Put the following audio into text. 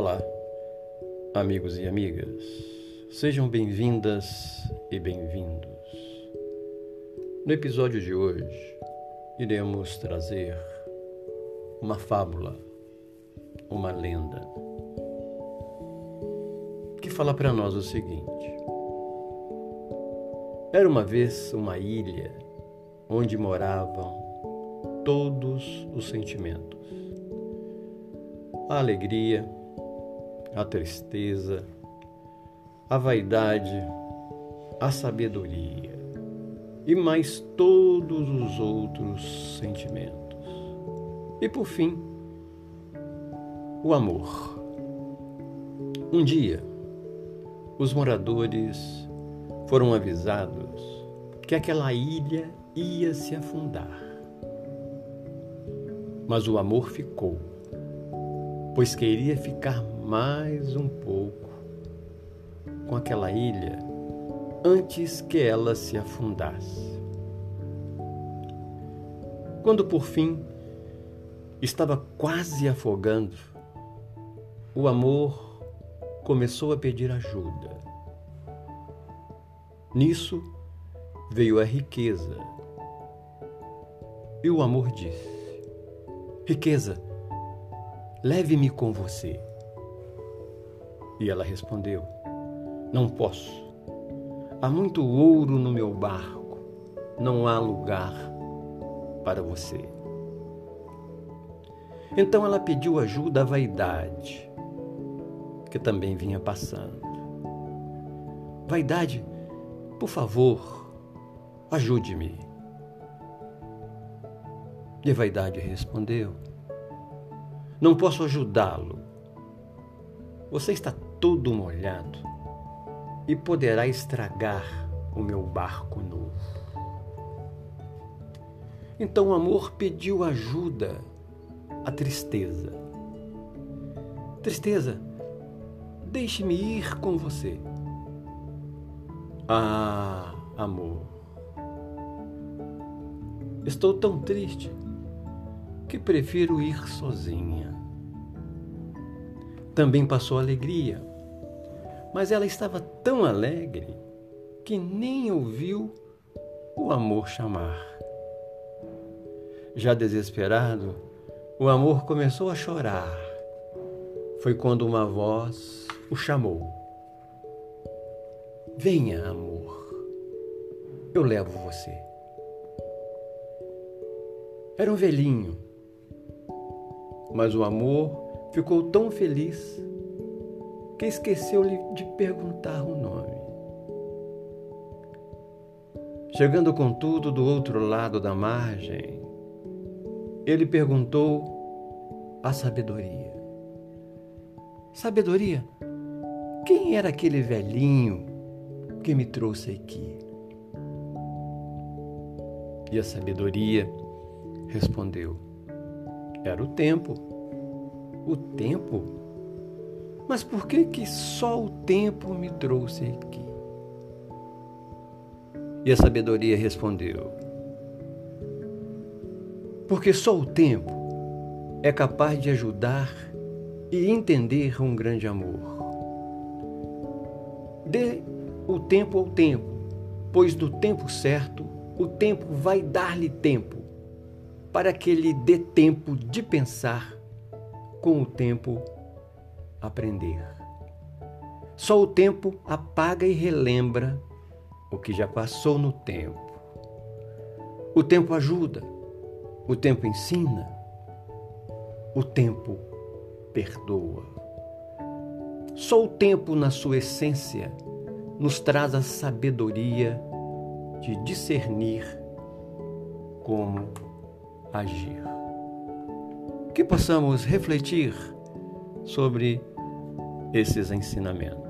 Olá, amigos e amigas, sejam bem-vindas e bem-vindos. No episódio de hoje, iremos trazer uma fábula, uma lenda, que fala para nós o seguinte: Era uma vez uma ilha onde moravam todos os sentimentos. A alegria, a tristeza, a vaidade, a sabedoria e mais todos os outros sentimentos. E por fim, o amor. Um dia, os moradores foram avisados que aquela ilha ia se afundar. Mas o amor ficou, pois queria ficar mais um pouco com aquela ilha antes que ela se afundasse. Quando por fim estava quase afogando, o amor começou a pedir ajuda. Nisso veio a riqueza. E o amor disse: Riqueza, leve-me com você. E ela respondeu: Não posso. Há muito ouro no meu barco, não há lugar para você. Então ela pediu ajuda à vaidade, que também vinha passando. Vaidade, por favor, ajude-me. E a vaidade respondeu: Não posso ajudá-lo. Você está todo molhado e poderá estragar o meu barco novo. Então o amor pediu ajuda à tristeza. Tristeza, deixe-me ir com você. Ah, amor, estou tão triste que prefiro ir sozinha. Também passou alegria, mas ela estava tão alegre que nem ouviu o amor chamar. Já desesperado, o amor começou a chorar. Foi quando uma voz o chamou. Venha, amor, eu levo você. Era um velhinho, mas o amor ficou tão feliz que esqueceu-lhe de perguntar o nome. Chegando contudo do outro lado da margem, ele perguntou à sabedoria: Sabedoria, quem era aquele velhinho que me trouxe aqui? E a sabedoria respondeu: Era o tempo. O tempo? Mas por que que só o tempo me trouxe aqui? E a sabedoria respondeu: Porque só o tempo é capaz de ajudar e entender um grande amor. Dê o tempo ao tempo, pois do tempo certo o tempo vai dar-lhe tempo, para que lhe dê tempo de pensar, com o tempo aprender. Só o tempo apaga e relembra o que já passou no tempo. O tempo ajuda, o tempo ensina, o tempo perdoa. Só o tempo, na sua essência, nos traz a sabedoria de discernir como agir. Que possamos refletir sobre esses ensinamentos.